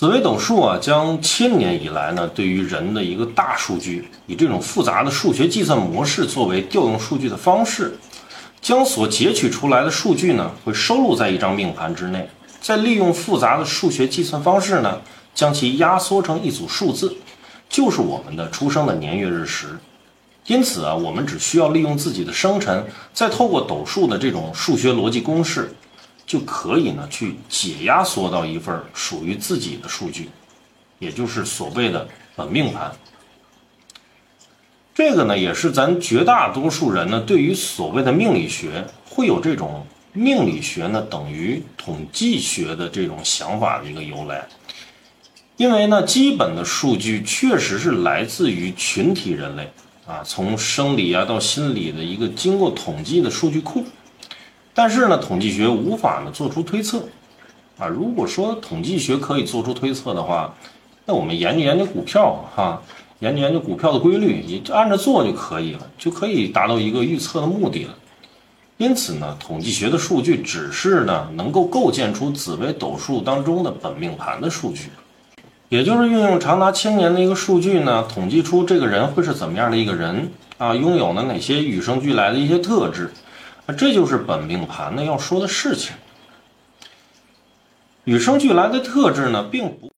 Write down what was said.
紫微斗数啊，将千年以来呢，对于人的一个大数据，以这种复杂的数学计算模式作为调用数据的方式，将所截取出来的数据呢，会收录在一张命盘之内，再利用复杂的数学计算方式呢，将其压缩成一组数字，就是我们的出生的年月日时。因此啊，我们只需要利用自己的生辰，再透过斗数的这种数学逻辑公式。就可以呢，去解压缩到一份属于自己的数据，也就是所谓的本命盘。这个呢，也是咱绝大多数人呢，对于所谓的命理学会有这种命理学呢等于统计学的这种想法的一个由来。因为呢，基本的数据确实是来自于群体人类啊，从生理啊到心理的一个经过统计的数据库。但是呢，统计学无法呢做出推测，啊，如果说统计学可以做出推测的话，那我们研究研究股票哈，研究研究股票的规律，你就按着做就可以了，就可以达到一个预测的目的了。因此呢，统计学的数据只是呢能够构建出紫微斗数当中的本命盘的数据，也就是运用长达千年的一个数据呢，统计出这个人会是怎么样的一个人啊，拥有呢哪些与生俱来的一些特质。这就是本命盘呢要说的事情。与生俱来的特质呢，并不。